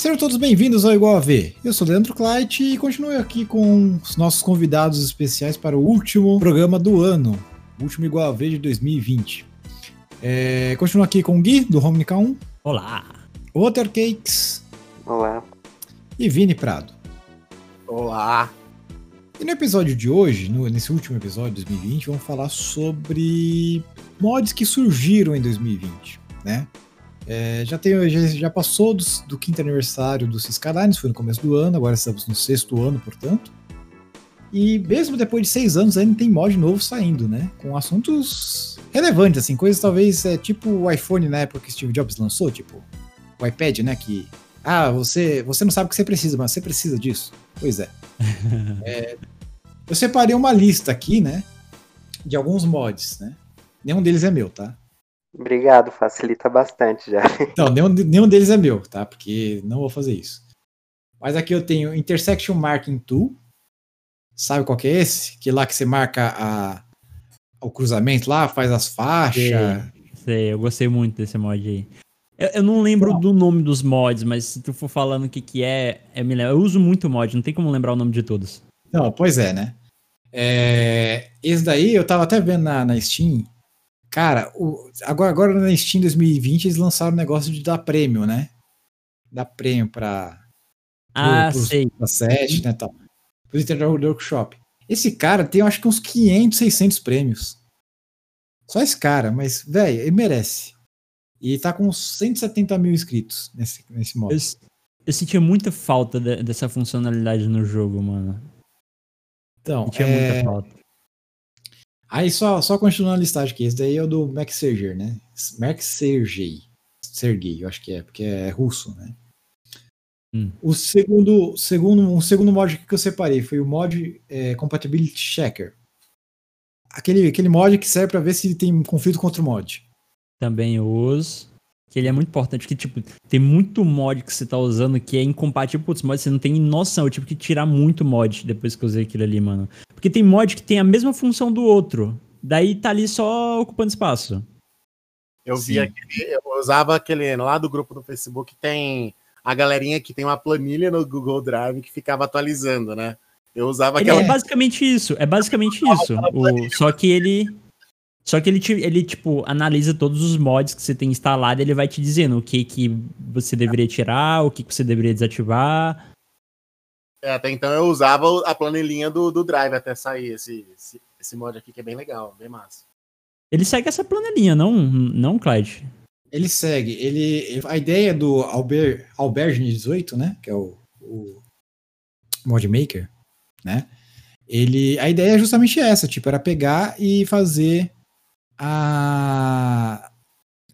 Sejam todos bem-vindos ao Igual a V. Eu sou Leandro Kleit e continuo aqui com os nossos convidados especiais para o último programa do ano, o último Igual a V de 2020. É, continuo aqui com o Gui, do Romnica 1. Olá! Water Cakes. Olá. E Vini Prado. Olá! E no episódio de hoje, no, nesse último episódio de 2020, vamos falar sobre mods que surgiram em 2020, né? É, já, tem, já, já passou do, do, quinto aniversário do Skylines, foi no começo do ano, agora estamos no sexto ano, portanto. E mesmo depois de seis anos, ainda tem mod novo saindo, né? Com assuntos relevantes, assim, coisas talvez é, tipo o iPhone na época que Steve Jobs lançou, tipo o iPad, né? Que ah, você, você não sabe o que você precisa, mas você precisa disso. Pois é. é. Eu separei uma lista aqui, né? De alguns mods, né? Nenhum deles é meu, tá? Obrigado, facilita bastante já. Não, nenhum, nenhum deles é meu, tá? Porque não vou fazer isso. Mas aqui eu tenho Intersection Marking Tool. Sabe qual que é esse? Que lá que você marca a, o cruzamento lá, faz as faixas. Sei, sei, eu gostei muito desse mod aí. Eu, eu não lembro do nome dos mods, mas se tu for falando o que, que é, é me Eu uso muito mod, não tem como lembrar o nome de todos. Não, pois é, né? É, esse daí eu tava até vendo na, na Steam. Cara, o, agora, agora na Steam 2020 eles lançaram o negócio de dar prêmio, né? Dar prêmio pra. Ah, pro, sei. Pra set, né? Tal. Pro Internet Workshop. Esse cara tem, eu acho que uns 500, 600 prêmios. Só esse cara, mas, velho, ele merece. E tá com 170 mil inscritos nesse, nesse modo. Eu, eu sentia muita falta de, dessa funcionalidade no jogo, mano. Então, eu tinha é... muita falta. Aí só, só continuando a listagem aqui, esse daí é o do Max Serger, né? Max Sergei. Sergei, eu acho que é, porque é russo, né? Hum. O segundo, segundo, um segundo mod que eu separei foi o mod é, Compatibility Checker. Aquele, aquele mod que serve para ver se tem conflito contra o mod também uso. Que ele é muito importante, que, tipo, tem muito mod que você tá usando que é incompatível com outros mods, você não tem noção. Eu tive que tirar muito mod depois que eu usei aquilo ali, mano. Porque tem mod que tem a mesma função do outro. Daí tá ali só ocupando espaço. Eu Sim. vi aquele, eu usava aquele lá do grupo do Facebook, tem a galerinha que tem uma planilha no Google Drive que ficava atualizando, né? Eu usava aquela. É basicamente isso, é basicamente isso. O, só que ele só que ele, te, ele, tipo, analisa todos os mods que você tem instalado e ele vai te dizendo o que, que você deveria tirar, o que, que você deveria desativar. É, até então eu usava a planilhinha do, do Drive até sair esse, esse, esse mod aqui, que é bem legal, bem massa. Ele segue essa planilhinha, não, não Clyde? Ele segue. Ele, a ideia do Alber, Albergine 18, né? Que é o, o mod maker, né? Ele, a ideia é justamente essa, tipo, era pegar e fazer a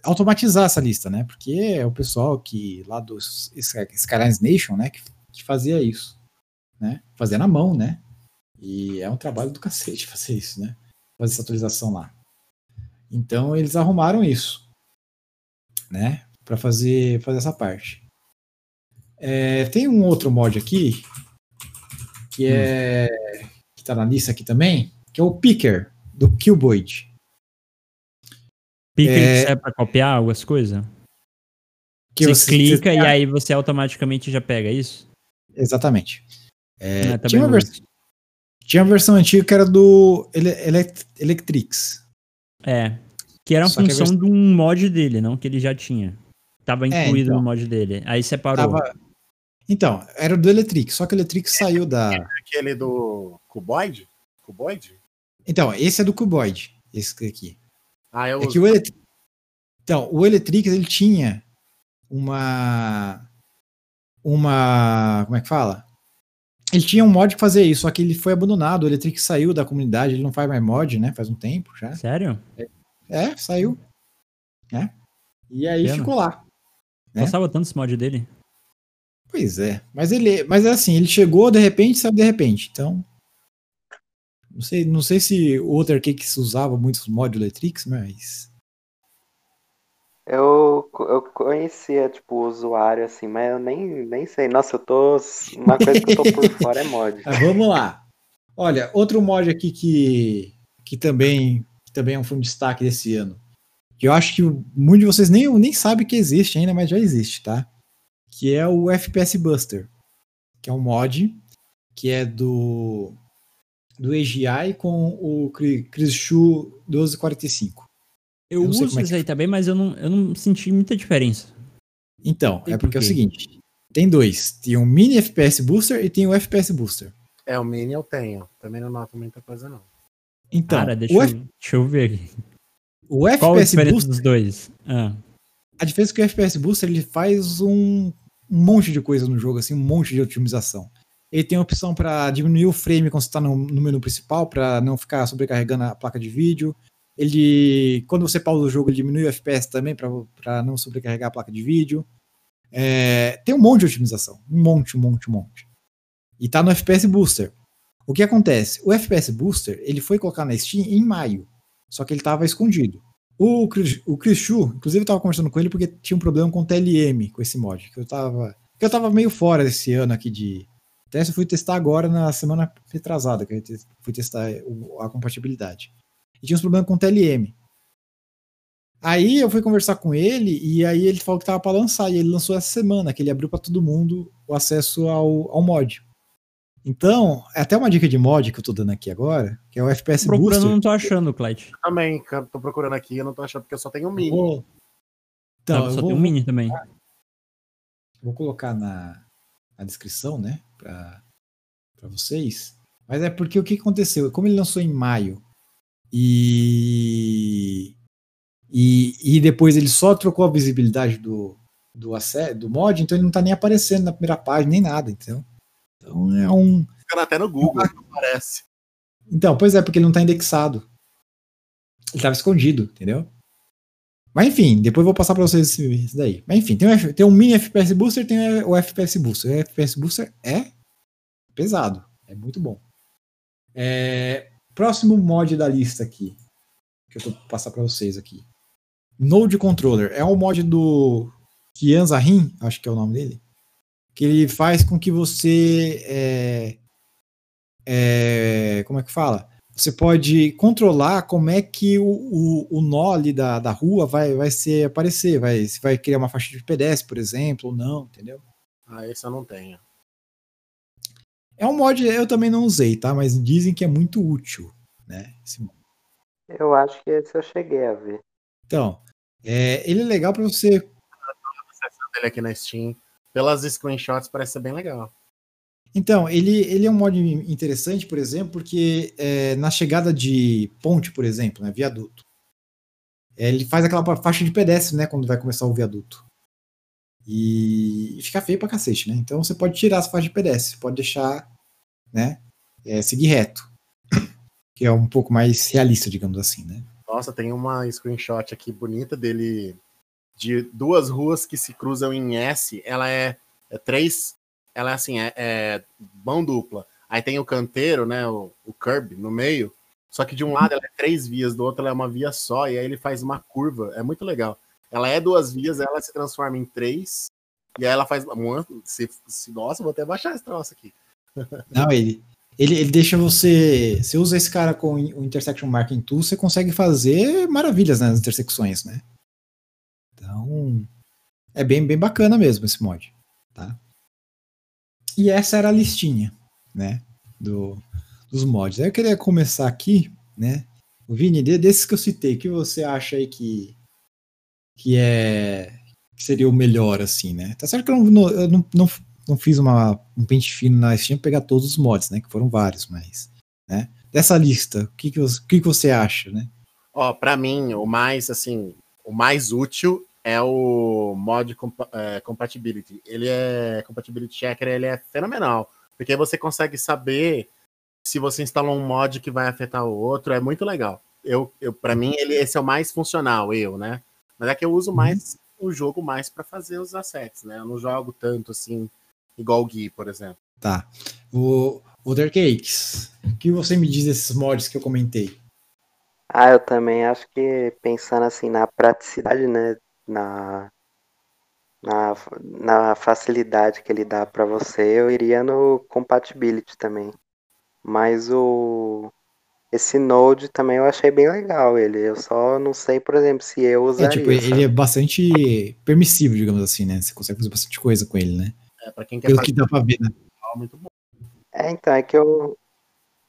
automatizar essa lista, né? Porque é o pessoal que lá dos Skylines Nation, né, que, que fazia isso, né? Fazia na mão, né? E é um trabalho do cacete fazer isso, né? Fazer essa atualização lá. Então eles arrumaram isso, né? Para fazer fazer essa parte. É, tem um outro mod aqui que é que tá na lista aqui também, que é o Picker do Cuboid. Pica é... é para copiar algumas coisas? Que você, você clica você... e aí você automaticamente já pega isso? Exatamente. É, ah, tinha, uma vers... tinha uma versão antiga que era do Ele Elect Electrix. É. Que era a Só função vers... de um mod dele, não que ele já tinha. Tava é, incluído é, então, no mod dele. Aí separou. Tava... Então, era do Electrix, só que o Electrix é, saiu da. É aquele do Cuboid? Cuboid? Então, esse é do Cuboid, esse aqui. Ah, eu é que o Elet... Então, o Eletrix ele tinha uma uma como é que fala? Ele tinha um mod que fazia isso, só que ele foi abandonado, o Eletrix saiu da comunidade, ele não faz mais mod, né? Faz um tempo já. Sério? É, é saiu. É. E aí Pena. ficou lá. Né? Gostava tanto esse mod dele. Pois é, mas ele, mas é assim, ele chegou de repente, saiu de repente. Então, não sei, não sei se o Water Cakes usava muitos mods Letrix, mas. Eu, eu conhecia, tipo, o usuário, assim, mas eu nem, nem sei. Nossa, eu tô. Uma coisa que eu tô por fora é mod. Ah, vamos lá. Olha, outro mod aqui que, que também, que também é um destaque desse ano. Que eu acho que muitos de vocês nem, nem sabem que existe ainda, mas já existe, tá? que é o FPS Buster, que é um mod que é do do AGI com o Chris Chu 1245. Eu, Eu uso é isso que- aí também, mas eu não, eu não senti muita diferença. Então, E é por porque é o seguinte, tem dois, tem o Mini FPS Booster e tem o FPS Booster. É, o Mini eu tenho. Também não noto muita coisa, não. Então, Cara, deixa, o, eu, F- deixa eu ver aqui. o Qual a FPS diferença Booster, dos dois? Ah, a diferença é que o FPS Booster ele faz um, um monte de coisa no jogo, assim, um monte de otimização. Ele tem a opção para diminuir o frame quando você está no, no menu principal, para não ficar sobrecarregando a placa de vídeo. Ele, quando você pausa o jogo, ele diminui o FPS também para não sobrecarregar a placa de vídeo. É, tem um monte de otimização, um monte, um monte, um monte. E tá no FPS Booster. O que acontece? O FPS Booster ele foi colocar na Steam em maio, só que ele estava escondido. O Chris, o Chris Chu, inclusive eu tava conversando com ele porque tinha um problema com o TLM, com esse mod, que eu tava, que eu tava meio fora desse ano aqui de teste, eu fui testar agora na semana retrasada, que eu fui testar a compatibilidade. E tinha uns problemas com o TLM. Aí eu fui conversar com ele e aí ele falou que tava para lançar, e ele lançou essa semana, que ele abriu para todo mundo o acesso ao, ao mod. Então, é até uma dica de mod que eu tô dando aqui agora, que é o FPS procurando, Booster. não tô achando, Clyde. Também, cara, tô procurando aqui, eu não tô achando porque eu só tenho o Eu Mini. vou- Então, Então, eu só vou, tem um mini também. vou colocar na, na descrição, né, para vocês. Mas é porque o que aconteceu? Como ele lançou em maio e e, e depois ele só trocou a visibilidade do do, do mod, então ele não tá nem aparecendo na primeira página nem nada, então. Então é um Ficando até no Google, não parece. Então, pois é, porque ele não tá indexado. Ele tava escondido, entendeu? Mas enfim, depois eu vou passar pra vocês esse, esse daí. Mas enfim, tem, um F- tem um mini FPS Booster tem o FPS Booster. O FPS Booster é pesado, é muito bom. É, próximo mod da lista aqui, que eu tô passar pra vocês aqui. Node Controller. É um mod do Kian Zahin, acho que é o nome dele. Que ele faz com que você é, é, como é que fala? Você pode controlar como é que o, o, o nó ali da, da rua vai, vai ser aparecer, vai, se vai criar uma faixa de pedestre, por exemplo, ou não, entendeu? Ah, esse eu não tenho. É um mod eu também não usei, tá? Mas dizem que é muito útil, né? Esse mod. Eu acho que esse eu cheguei a ver. Então, é, ele é legal para você. Dele aqui na Steam. Pelas screenshots parece ser bem legal. Então, ele, ele é um mod interessante, por exemplo, porque é, na chegada de ponte, por exemplo, né, viaduto, é, ele faz aquela faixa de pedestre, né, quando vai começar o viaduto. E fica feio pra cacete, né? Então você pode tirar essa faixa de pedestre, pode deixar, né, é, seguir reto, que é um pouco mais realista, digamos assim, né? Nossa, tem uma screenshot aqui bonita dele de duas ruas que se cruzam em S. Ela é, é três. Ela é assim, é, é mão dupla. Aí tem o canteiro, né? O, o curb no meio. Só que de um lado ela é três vias, do outro ela é uma via só, e aí ele faz uma curva. É muito legal. Ela é duas vias, ela se transforma em três, e aí ela faz. Se, se, nossa, vou até baixar esse troço aqui. Não, ele, ele, ele deixa você. Você usa esse cara com o Intersection Marking Tool, você consegue fazer maravilhas nas intersecções, né? Então, é bem, bem bacana mesmo esse mod, tá? E essa era a listinha, né? Do, dos mods. Eu queria começar aqui, né? O Vini, de- desses que eu citei, que você acha aí que, que é que seria o melhor, assim, né? Tá certo que eu não, eu não, não, não fiz uma, um pente fino na Steam pegar todos os mods, né? Que foram vários, mas. Né? Dessa lista, o que, que, você, o que, que você acha, né? Ó, pra mim, o mais, assim, o mais útil é o mod compa- é, compatibility. Ele é compatibility checker, ele é fenomenal, porque você consegue saber se você instalou um mod que vai afetar o outro, é muito legal. Eu, eu para mim, ele esse é o mais funcional, eu, né? Mas é que eu uso mais o jogo mais pra fazer os assets, né? Eu não jogo tanto assim igual o Gui, por exemplo. Tá. O Other Cakes, o que você me diz desses mods que eu comentei? Ah, eu também acho que pensando assim na praticidade, né? Na, na, na facilidade que ele dá pra você, eu iria no compatibility também. Mas o, esse Node também eu achei bem legal ele. Eu só não sei, por exemplo, se eu É, usaria. tipo, ele sabe? é bastante permissivo, digamos assim, né? Você consegue fazer bastante coisa com ele, né? É, pra quem quer Pelo que dá pra ver, né? muito bom. É, então, é que eu.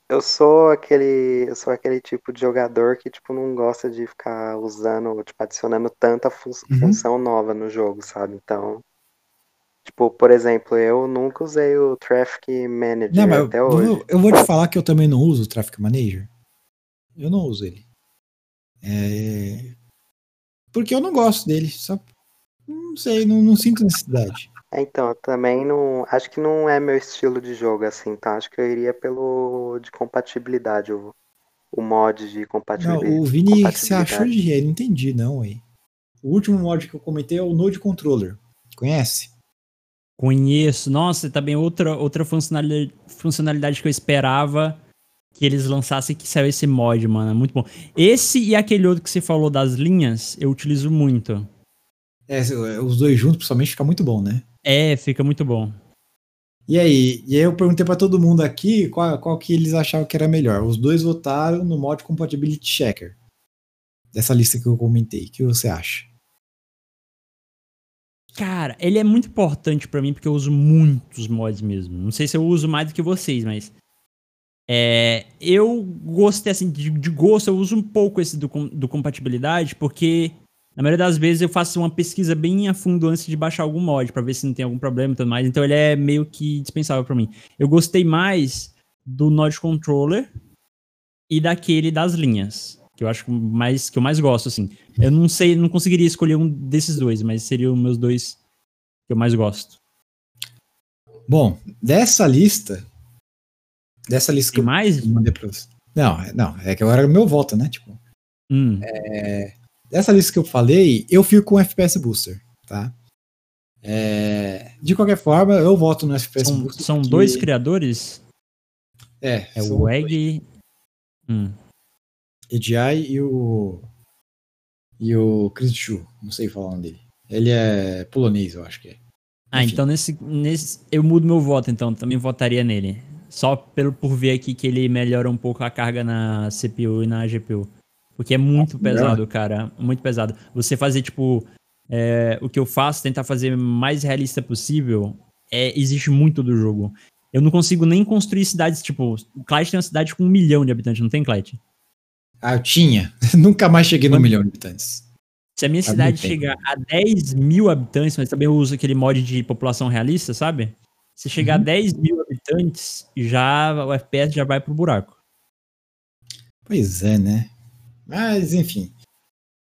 Eu sou aquele. Eu sou aquele tipo de jogador que, tipo, não gosta de ficar usando, tipo, adicionando tanta fun- Uhum. função nova no jogo, sabe? Então. Tipo, por exemplo, eu nunca usei o Traffic Manager Não, mas até eu, hoje. eu vou te falar que eu também não uso o Traffic Manager. Eu não uso ele. É... Porque eu não gosto dele. Só... Não sei, não, não sinto necessidade. É, Então, eu também não. Acho que não é meu estilo de jogo, assim, então acho que eu iria pelo de compatibilidade, o, o mod de Não, compatibilidade. o Vini compatibilidade. achou de ele, não entendi, não, aí. O último mod que eu comentei é o Node Controller. Conhece? Conheço. Nossa, também outra, outra funcionalidade, funcionalidade que eu esperava que eles lançassem que saiu esse mod, mano. É muito bom. Esse e aquele outro que você falou das linhas, eu utilizo muito. É, os dois juntos, principalmente, fica muito bom, né? É, fica muito bom. E aí, e aí eu perguntei pra todo mundo aqui qual, qual que eles achavam que era melhor. Os dois votaram no mod Compatibility Checker. Dessa lista que eu comentei. O que você acha? Cara, ele é muito importante pra mim porque eu uso muitos mods mesmo. Não sei se eu uso mais do que vocês, mas. É, eu gostei, assim, de, de gosto, eu uso um pouco esse do, do compatibilidade, porque na maioria das vezes eu faço uma pesquisa bem a fundo antes de baixar algum mod, pra ver se não tem algum problema e tudo mais. Então ele é meio que dispensável pra mim. Eu gostei mais do Node Controller e daquele das linhas, que eu acho que mais que eu mais gosto, assim. Eu não sei, não conseguiria escolher um desses dois, mas seriam os meus dois que eu mais gosto. Bom, dessa lista. Dessa lista que Tem eu mais? mandei pra você. Não, é- não, é que agora é o meu voto, né? Tipo, Hum, dessa lista que eu falei, eu fico com o FPS Booster, tá? É, de qualquer forma, eu voto no FPS são Booster. são porque- dois criadores? É, É o Egg. Hum. EGI e o. E o Chris Chu, não sei falar o nome dele. Ele é polonês, eu acho que é. Ah, Enfim. então nesse, nesse. Eu mudo meu voto, então. Também votaria nele. Só pelo, por ver aqui que ele melhora um pouco a carga na CPU e na GPU. Porque é muito pesado, cara. Muito pesado. Você fazer, tipo. é, o que eu faço, tentar fazer mais realista possível, é, existe muito do jogo. Eu não consigo nem construir cidades, tipo, o Clyde tem uma cidade com um milhão de habitantes, não tem, Clyde? Ah, eu tinha. Nunca mais cheguei no milhão de habitantes. Se a minha Tá cidade chegar a 10 mil habitantes, mas também eu uso aquele mod de população realista, sabe? Se chegar a Uhum. 10 mil habitantes, já o FPS já vai pro buraco. Pois é, né? Mas, enfim.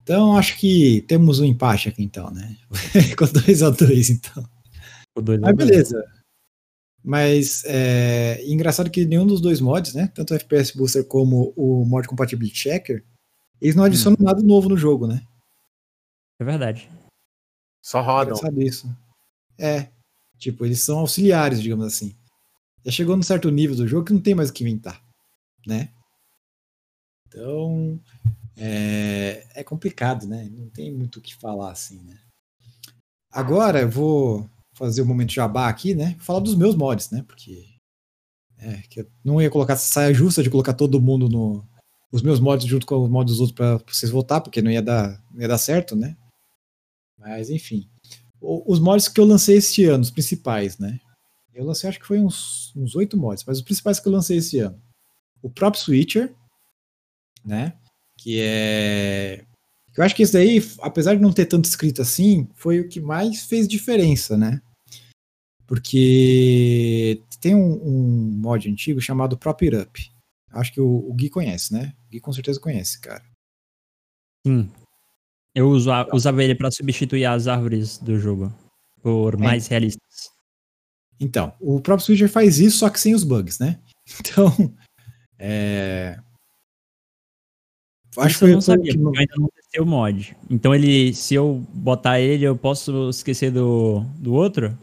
Então, acho que temos um empate aqui, então, né? Com 2x2, então. Mas beleza. Mas é engraçado que nenhum dos dois mods, né? Tanto o FPS Booster como o mod Compatibility Checker, eles não adicionam nada novo no jogo, né? É verdade. Só rodam. Engraçado isso. É. Tipo, eles são auxiliares, digamos assim. Já chegou num certo nível do jogo que não tem mais o que inventar, né? Então, é, é complicado, né? Não tem muito o que falar assim, né? Agora eu vou fazer o momento jabá aqui, né? Falar dos meus mods, né? Porque é, que eu não ia colocar saia justa de colocar todo mundo no os meus mods junto com os mods dos outros para vocês votar, porque não ia dar, não ia dar certo, né? Mas enfim, O- os mods que eu lancei este ano, os principais, né? Eu lancei acho que foi uns oito mods, mas os principais que eu lancei esse ano, o próprio Switcher, né? Que é eu acho que esse daí, apesar de não ter tanto escrito assim, foi o que mais fez diferença, né? Porque tem um, um mod antigo chamado Prop It Up. Acho que o, o Gui conhece, né? O Gui com certeza conhece, cara. Sim. Eu uso a- usava ele pra substituir as árvores do jogo. Por É. mais realistas. Então, o próprio Switcher faz isso, só que sem os bugs, né? Então, é... Acho Isso eu não sabia, que- porque ainda não testei o mod. Então ele, se eu botar ele, eu posso esquecer do, do outro?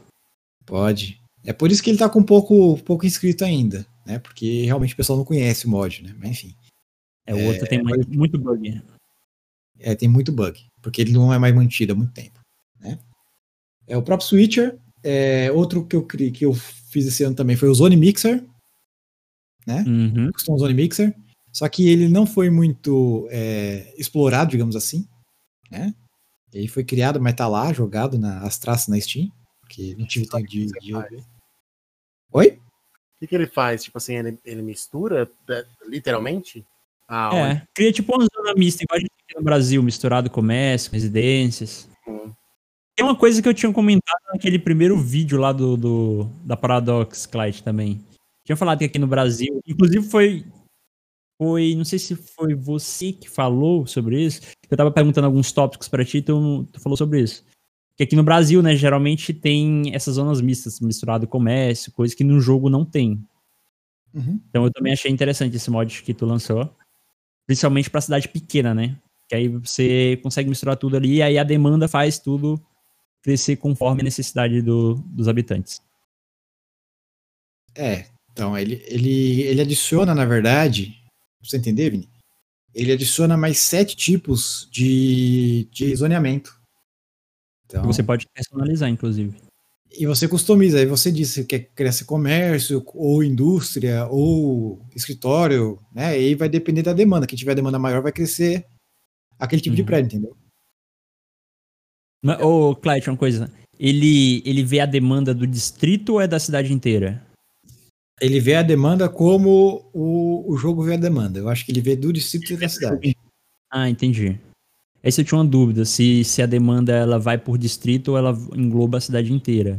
Pode. É por isso que ele tá com pouco, pouco inscrito ainda, né? Porque realmente o pessoal não conhece o mod, né? Mas enfim. É, o outro tem muito, muito bug. É, tem muito bug, porque ele não é mais mantido há muito tempo. Né? É o próprio Switcher. É, outro que eu, que eu fiz esse ano também foi o Zone Mixer, né? Uhum. Custom Zone Mixer. Só que ele não foi muito é, explorado, digamos assim, né? Ele foi criado, mas tá lá, jogado nas traças na Steam, porque não tive tempo de, de. Oi? O que, que ele faz? Tipo assim, ele, ele mistura, é, literalmente? Ah, é, onde? cria tipo uma zona mista, igual a gente tem no Brasil, misturado comércio, residências. Hum. Tem uma coisa que eu tinha comentado naquele primeiro vídeo lá do, do da Paradox Clyde também. Tinha falado que aqui no Brasil, inclusive foi foi, não sei se foi você que falou sobre isso. Eu tava perguntando alguns tópicos para ti, tu, tu falou sobre isso. Que aqui no Brasil, né, geralmente tem essas zonas mistas, misturado comércio, coisa que no jogo não tem. Uhum. Então eu também achei interessante esse mod que tu lançou. Principalmente pra cidade pequena, né? Que aí você consegue misturar tudo ali e aí a demanda faz tudo crescer conforme a necessidade do, dos habitantes. É, então ele, ele, ele adiciona, na verdade, você entender, Vini? Ele adiciona mais sete tipos de, de zoneamento. Então, você pode personalizar, inclusive. E você customiza. Aí você diz que quer crescer comércio, ou indústria, ou escritório, né? E aí vai depender da demanda. Quem tiver demanda maior vai crescer aquele tipo uhum. de prédio, entendeu? ô, Clyde, uma coisa. Ele, ele vê a demanda do distrito ou é da cidade inteira? Ele vê a demanda como o, o jogo vê a demanda. Eu acho que ele vê do distrito e da cidade. Ah, entendi. Essa eu tinha uma dúvida, se, se a demanda ela vai por distrito ou ela engloba a cidade inteira.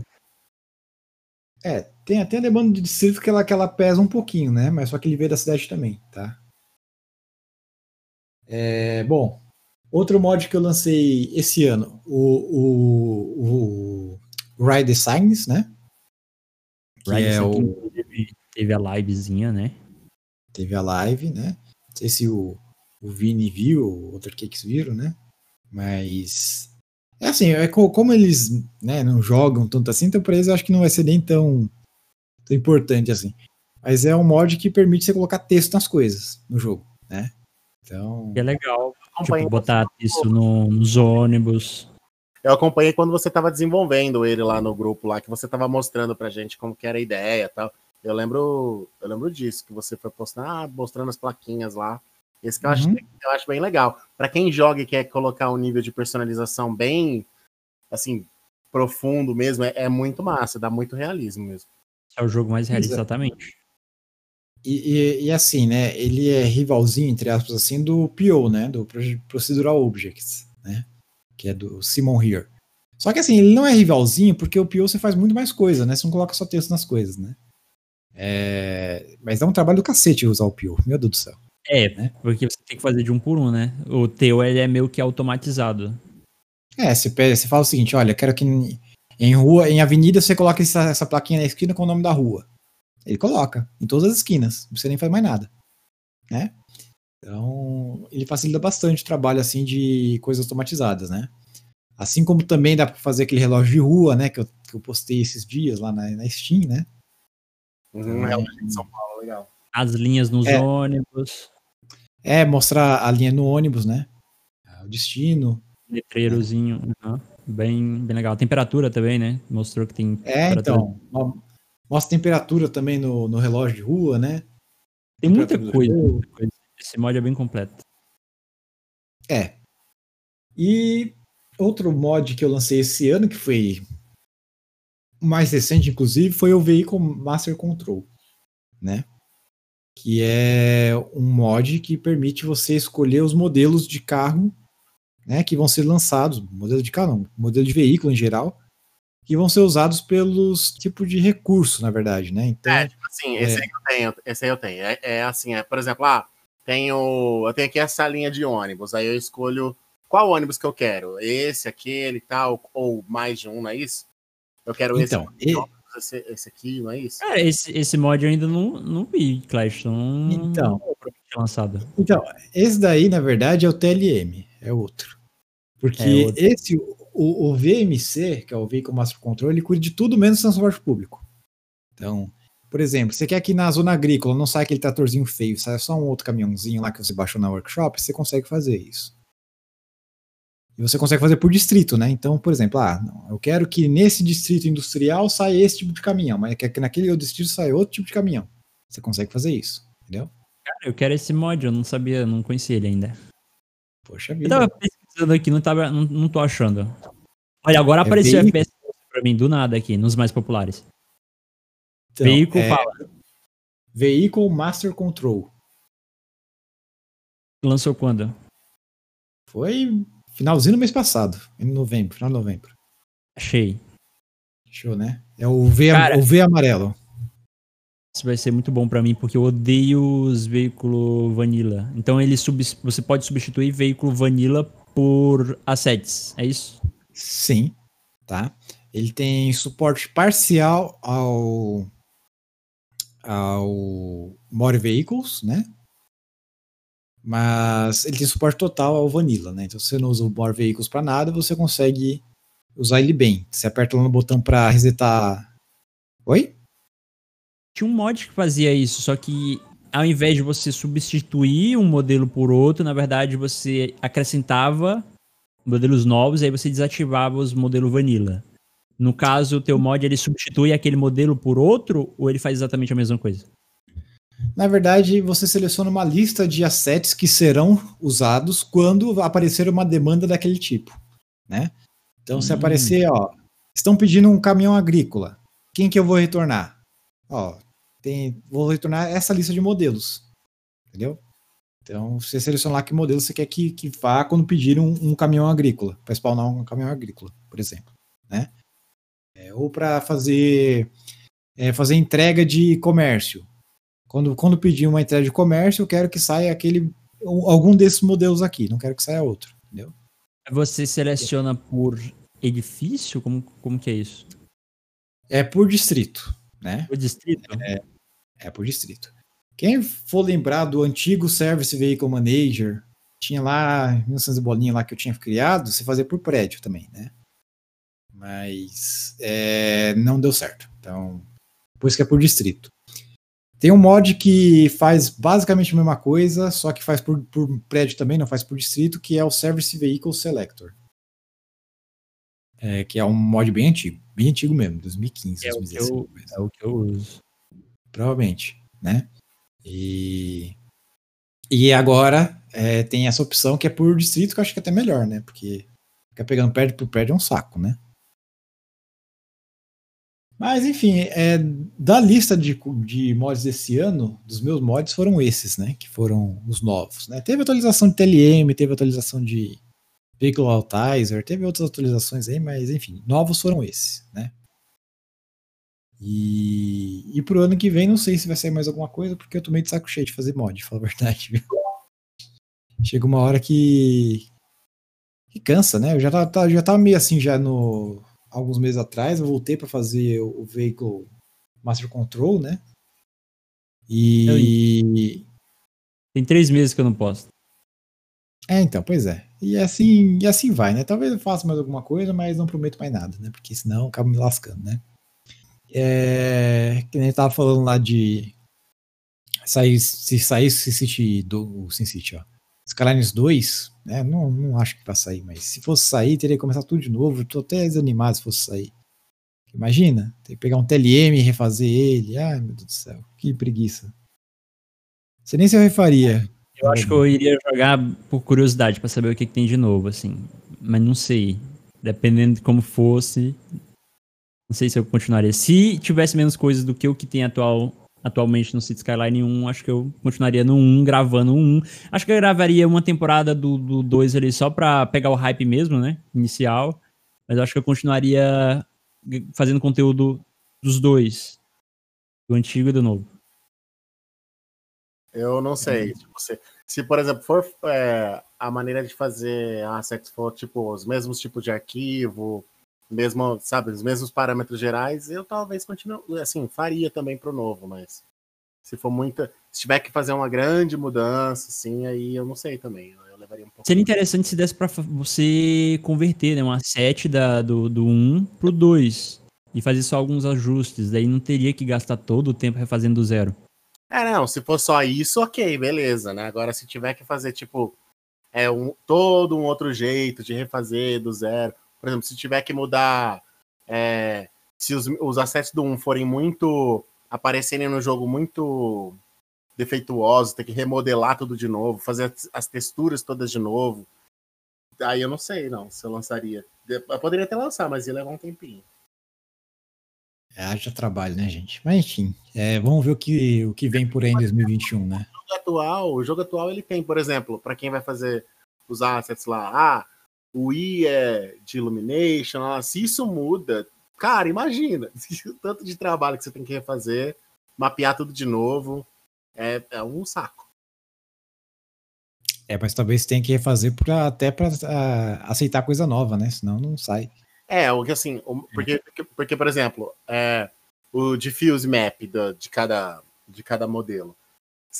É, tem até a demanda de distrito que ela, que ela pesa um pouquinho, né? Mas só que ele vê da cidade também, tá? É, bom, outro mod que eu lancei esse ano, o, o, o Ride Designs, né? Que Ride é o teve a livezinha, né? Teve a live, né? Não sei se o, o Vini viu, ou outro Cakes viram, né? Mas. É assim, é como eles né, não jogam tanto assim, então pra eles eu acho que não vai ser nem tão, tão importante assim. Mas é um mod que permite você colocar texto nas coisas no jogo, né? Então. É legal. Tipo, botar isso no, nos ônibus. Eu acompanhei quando você estava desenvolvendo ele lá no grupo lá, que você estava mostrando pra gente como que era a ideia e tal. Eu lembro, eu lembro disso, que você foi postar, ah, mostrando as plaquinhas lá. Esse que eu, uhum. acho, eu acho bem legal. Para quem joga e quer colocar um nível de personalização bem, assim, profundo mesmo, é, é muito massa, dá muito realismo mesmo. É o jogo mais realista, exatamente. E, e, e, assim, né, ele é rivalzinho, entre aspas, assim, do PO, né, do Procedural Objects, né, que é do Simon Here. Só que assim, ele não é rivalzinho porque o PO você faz muito mais coisa, né, você não coloca só texto nas coisas, né. É, mas dá um trabalho do cacete usar o Pio, meu Deus do céu. É, né? porque você tem que fazer de um por um, né? O teu ele é meio que automatizado. É, você, pede, você fala o seguinte: olha, quero que em rua, em avenida, você coloque essa, essa plaquinha na esquina com o nome da rua. Ele coloca, em todas as esquinas, você nem faz mais nada. Né? Então, ele facilita bastante o trabalho assim de coisas automatizadas, né? Assim como também dá para fazer aquele relógio de rua, né? Que eu, que eu postei esses dias lá na, na Steam, né? Uhum, realmente, São Paulo, legal. As linhas nos é, ônibus. É, mostrar a linha no ônibus, né? O destino. Letreirozinho, uhum. bem, bem legal. A temperatura também, né? Mostrou que tem. É, então. Mostra temperatura também no, no relógio de rua, né? Tem muita coisa, muita coisa. Esse mod é bem completo. É. E outro mod que eu lancei esse ano, que foi mais recente, inclusive, foi o Vehicle Master Control, né? Que é um mod que permite você escolher os modelos de carro, né? Que vão ser lançados, modelo de carro, não, modelo de veículo em geral, que vão ser usados pelos tipos de recurso, na verdade, né? Então, é, tipo assim, esse é... aí eu tenho, esse aí eu tenho. É, é assim, é, por exemplo, ah, tenho, eu tenho aqui essa linha de ônibus, aí eu escolho qual ônibus que eu quero, esse, aquele, tal, ou mais de um, não é isso? Eu quero então, esse, esse, esse aqui, não é isso? É, esse, esse mod eu ainda não, não vi, Clash. Não, então, não lançado. Então, esse daí, na verdade, é o TLM, é outro. Porque é outro. esse, o, o, VMC, que é o Vehicle Master Control, ele cuida de tudo menos transporte público. Então, por exemplo, você quer que na zona agrícola não saia aquele tratorzinho feio, saia só um outro caminhãozinho lá que você baixou na workshop, você consegue fazer isso. E você consegue fazer por distrito, né? Então, por exemplo, ah, não, eu quero que nesse distrito industrial saia esse tipo de caminhão, mas eu quero que naquele outro distrito saia outro tipo de caminhão. Você consegue fazer isso, entendeu? Cara, eu quero esse mod, eu não sabia, não conhecia ele ainda. Poxa Eu vida. tava pesquisando aqui, não, tava, não, não tô achando. Olha, agora É apareceu veículo? FPS pra mim, do nada aqui, nos mais populares. Então, Veículo é, fala. Vehicle Master Control. Lançou quando? Foi finalzinho do mês passado, em novembro, final de novembro. Achei. Show, né? É o V, Cara- o v amarelo. Isso vai ser muito bom pra mim, porque eu odeio os veículos vanilla. Então ele você pode substituir veículo vanilla por assets, é isso? Sim, tá? Ele tem suporte parcial ao ao More Vehicles, né? Mas ele tem suporte total ao Vanilla, né? Então se você não usa o More Vehicles para nada, você consegue usar ele bem. Você aperta lá no botão para resetar. Oi? Tinha um mod que fazia isso, só que ao invés de você substituir um modelo por outro, na verdade você acrescentava modelos novos e aí você desativava os modelos vanilla. No caso, o teu mod ele substitui aquele modelo por outro ou ele faz exatamente a mesma coisa? Na verdade, você seleciona uma lista de assets que serão usados quando aparecer uma demanda daquele tipo, né? Então, se Hum. aparecer, ó, estão pedindo um caminhão agrícola, quem que eu vou retornar? Ó, tem, vou retornar essa lista de modelos, entendeu? Então, você seleciona lá que modelo você quer que, que vá quando pedir um, um caminhão agrícola, para spawnar um caminhão agrícola, por exemplo, né? É, ou para fazer é, fazer entrega de comércio. Quando, quando pedir uma entrega de comércio, eu quero que saia aquele um- algum desses modelos aqui, não quero que saia outro, entendeu? Você seleciona por edifício? Como, como que é isso? É por distrito, né? O distrito? É por distrito. Quem for lembrar do antigo Service Vehicle Manager, tinha lá 1900 e bolinha lá que eu tinha criado, você fazia por prédio também, né? Mas é, não deu certo. Então, por isso que é por distrito. Tem um mod que faz basicamente a mesma coisa, só que faz por, por prédio também, não faz por distrito, que é o Service Vehicle Selector. É, que é um mod bem antigo, bem antigo mesmo, 2015, É o que 2016. eu- É o que eu uso. provavelmente, né? E, e agora é, tem essa opção que é por distrito, que eu acho que é até melhor, né? Porque ficar pegando prédio por prédio é um saco, né? Mas enfim, é, da lista de, de mods desse ano, dos meus mods foram esses, né? Que foram os novos, né? Teve atualização de TLM, teve atualização de Vehicle Altizer, teve outras atualizações aí, mas enfim, novos foram esses, né? E, e pro ano que vem, não sei se vai sair mais alguma coisa, porque eu tô meio de saco cheio de fazer mod, falar a verdade, viu? Chega uma hora que. que cansa, né? Eu já tava, tava- já tava meio assim já no. Alguns meses atrás, eu voltei para fazer o, o Vehicle Master Control, né? E. Tem três meses que eu não posto. É, então, pois é. E assim, e assim vai, né? Talvez eu faça mais alguma coisa, mas não prometo mais nada, né? Porque senão eu acabo me lascando, né? É, que nem eu tava falando lá de sair, se sair Sin City do Sin City, ó. Skylines 2, né? Não, não acho que vai sair, mas se fosse sair, teria que começar tudo de novo. Tô até desanimado se fosse sair. Imagina, tem que pegar um TLM e refazer ele. Ai, meu Deus do céu, que preguiça. Você nem se eu refaria. Eu acho que eu iria jogar por curiosidade pra saber o que, que tem de novo, assim. Mas não sei. Dependendo de como fosse. Não sei se eu continuaria. Se tivesse menos coisas do que o que tem atual, atualmente no City Skyline 1, acho que eu continuaria no 1, gravando o 1. Acho que eu gravaria uma temporada do, do 2 ali só pra pegar o hype mesmo, né? Inicial. Mas eu acho que eu continuaria fazendo conteúdo dos dois. Do antigo e do novo. Eu não sei. Tipo, se, se, por exemplo, for é, a maneira de fazer assets for tipo os mesmos tipos de arquivo, mesmo, sabe, os mesmos parâmetros gerais, eu talvez continue, assim, faria também pro novo, mas se for muita, se tiver que fazer uma grande mudança, assim, aí eu não sei também. Eu, levaria um pouco. Seria interessante se desse pra fa- você converter né, um asset da, do, do 1 pro 2 e fazer só alguns ajustes. Daí não teria que gastar todo o tempo refazendo do zero. É, não, se for só isso, ok, beleza, né? Agora, se tiver que fazer, tipo, é um, todo um outro jeito de refazer do zero, por exemplo, se tiver que mudar, é, se os, os assets do 1 forem muito, aparecerem no jogo muito defeituosos, ter que remodelar tudo de novo, fazer as, as texturas todas de novo. Aí eu não sei, não, se eu lançaria. Eu poderia até lançar, mas ia levar um tempinho. É, haja trabalho, né, gente? Mas enfim, é, vamos ver o que, o que vem por aí em 2021, né? O jogo atual, o jogo atual ele tem, por exemplo, para quem vai fazer os assets lá, ah, o I é de Illumination, ah, se isso muda, cara, imagina o tanto de trabalho que você tem que refazer, mapear tudo de novo, é, é um saco. É, mas talvez tenha que refazer pra, até para ah, aceitar coisa nova, né? Senão não sai. É, o que assim, porque, porque por exemplo, é, o diffuse map do, de, cada, de cada modelo.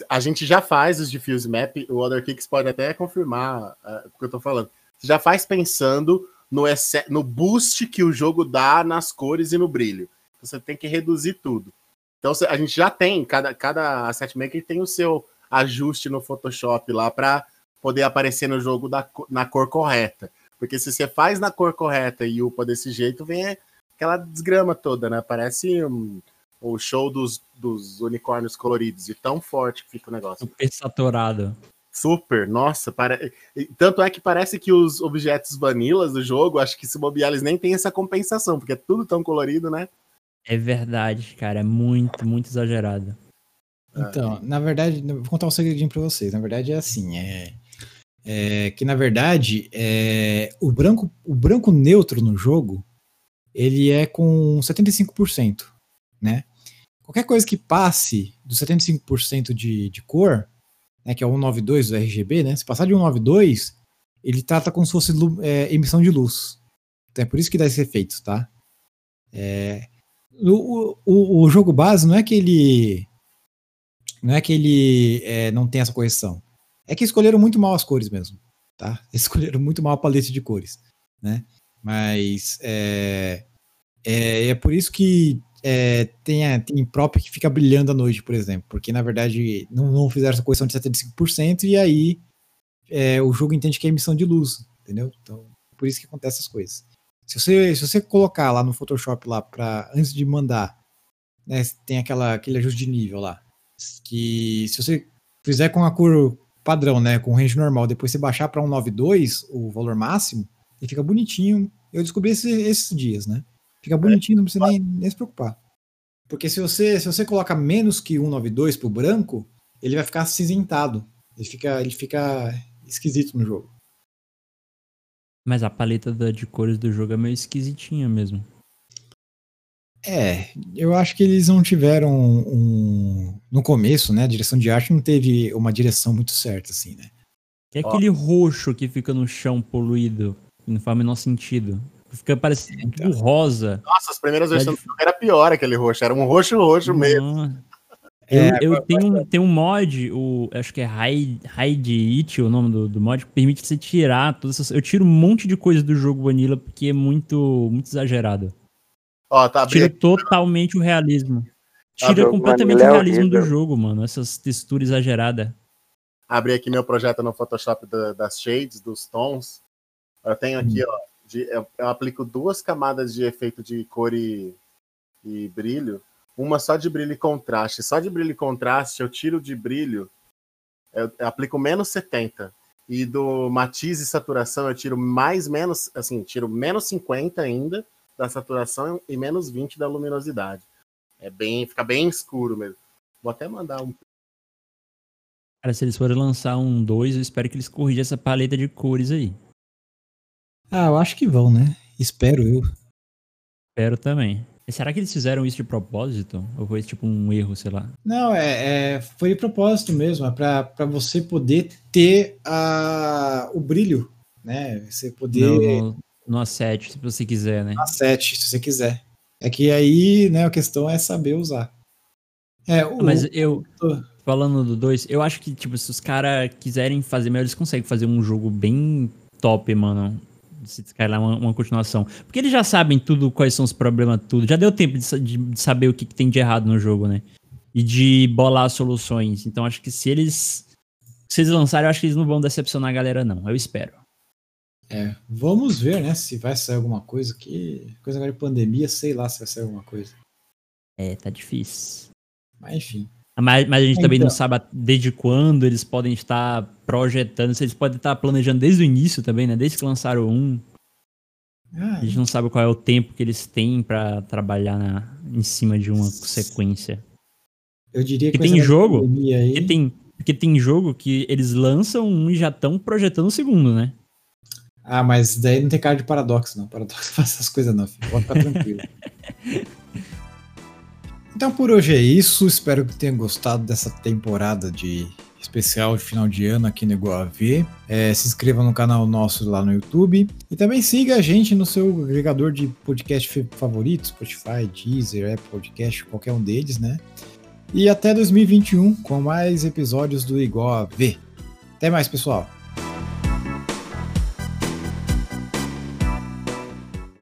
A gente já faz os diffuse map, o Other Kicks pode até confirmar uh, o que eu tô falando. Você já faz pensando no, no boost que o jogo dá nas cores e no brilho. Você tem que reduzir tudo. Então a gente já tem, cada, cada asset maker tem o seu ajuste no Photoshop lá para poder aparecer no jogo da, na cor correta. Porque se você faz na cor correta e upa desse jeito, vem aquela desgrama toda, né? Parece um, o show dos, dos unicórnios coloridos. E tão forte que fica o negócio. Super saturado. Super, nossa. Para... Tanto é que parece que os objetos vanilas do jogo, acho que se bobear, eles nem tem essa compensação, porque é tudo tão colorido, né? É verdade, cara. É muito, muito exagerado. Então, na verdade, vou contar um segredinho pra vocês. Na verdade, é assim: é é, que na verdade é, o branco o branco neutro no jogo ele é com 75%, né? Qualquer coisa que passe dos 75% de, de cor, né, que é o 192 do RGB, né? Se passar de 192, ele trata como se fosse é, emissão de luz. Então é por isso que dá esse efeito, tá? É, o, o, o, jogo base não é que ele não é que ele é, não tem essa correção. É que escolheram muito mal as cores mesmo, tá? Escolheram muito mal a paleta de cores, né? Mas é, é, é por isso que é, tem, tem próprio que fica brilhando à noite, por exemplo, porque na verdade não, não fizeram essa correção de 75% e aí é, o jogo entende que é emissão de luz, entendeu? Então, por isso que acontece essas coisas. Se você, se você colocar lá no Photoshop lá para antes de mandar, né, tem aquela, aquele ajuste de nível lá, que se você fizer com a cor padrão, né? Com range normal. Depois você baixar para 192, o valor máximo, e fica bonitinho. Eu descobri esse, esses dias, né? Fica bonitinho, não precisa nem, nem se preocupar. Porque se você, se você coloca menos que 192 pro branco, ele vai ficar acinzentado. Ele fica, ele fica esquisito no jogo. Mas a paleta de cores do jogo é meio esquisitinha mesmo. É, eu acho que eles não tiveram um, no começo, né? A direção de arte não teve uma direção muito certa, assim, né? É aquele roxo que fica no chão poluído, que não faz o menor sentido. Fica parecendo é, tipo rosa. Nossa, as primeiras versões é era pior aquele roxo, era um roxo roxo não. mesmo. Eu, é, eu tenho, tenho um mod, o, acho que é Hide It, o nome do, do mod, que permite você tirar todas essas. Eu tiro um monte de coisa do jogo Vanilla porque é muito, muito exagerado. Ó, tá Tira totalmente o realismo. Tá Tira completamente o realismo do jogo, mano. Essas texturas exageradas. Abri aqui meu projeto no Photoshop da, das shades, dos tons. Eu tenho aqui, hum. ó. De, eu, eu, aplico duas camadas de efeito de cor e, e brilho. Uma só de brilho e contraste. Só de brilho e contraste, eu tiro de brilho, eu, eu aplico menos 70. E do matiz e saturação, eu tiro mais, menos, assim, tiro menos 50 ainda da saturação e menos 20 da luminosidade. É bem, fica bem escuro mesmo. Vou até mandar um. Cara, se eles forem lançar um 2, eu espero que eles corrijam essa paleta de cores aí. Ah, eu acho que vão, né? Espero eu. Espero também. E será que eles fizeram isso de propósito? Ou foi tipo um erro, sei lá? Não, é, é foi de propósito mesmo. É pra, pra você poder ter a, o brilho, né? Você poder. No, no A7, se você quiser, né? A7, se você quiser. É que aí, né, a questão é saber usar. É, o, Mas eu, falando do 2, eu acho que, tipo, se os caras quiserem fazer melhor, eles conseguem fazer um jogo bem top, mano. Se lá uma, uma continuação. Porque eles já sabem tudo, quais são os problemas, tudo. Já deu tempo de, de saber o que, que tem de errado no jogo, né? E de bolar soluções. Então acho que se eles. Se eles lançarem, eu acho que eles não vão decepcionar a galera, não. Eu espero. É, vamos ver, né, se vai sair alguma coisa aqui. Coisa agora de pandemia, sei lá se vai sair alguma coisa. É, tá difícil. Mas enfim. Mas, mas a gente também Então. não sabe desde quando eles podem estar projetando, se eles podem estar planejando desde o início também, né? Desde que lançaram um. Ah, A gente não sabe qual é o tempo que eles têm pra trabalhar na- em cima de uma sequência. eu diria que que tem jogo, Aí, Porque tem, porque tem jogo que eles lançam um e já estão projetando o segundo, né? Ah, mas daí não tem cara de paradoxo, não. Paradoxo faz essas coisas, não, filho. Pode ficar tranquilo. então por hoje é isso. Espero que tenham gostado dessa temporada de especial de final de ano aqui no Igual a V. É, se inscreva no canal nosso lá no YouTube. E também siga a gente no seu agregador de podcast favorito, Spotify, Deezer, Apple Podcast, qualquer um deles, né? E até 2021 com mais episódios do Igual a V. Até mais, pessoal.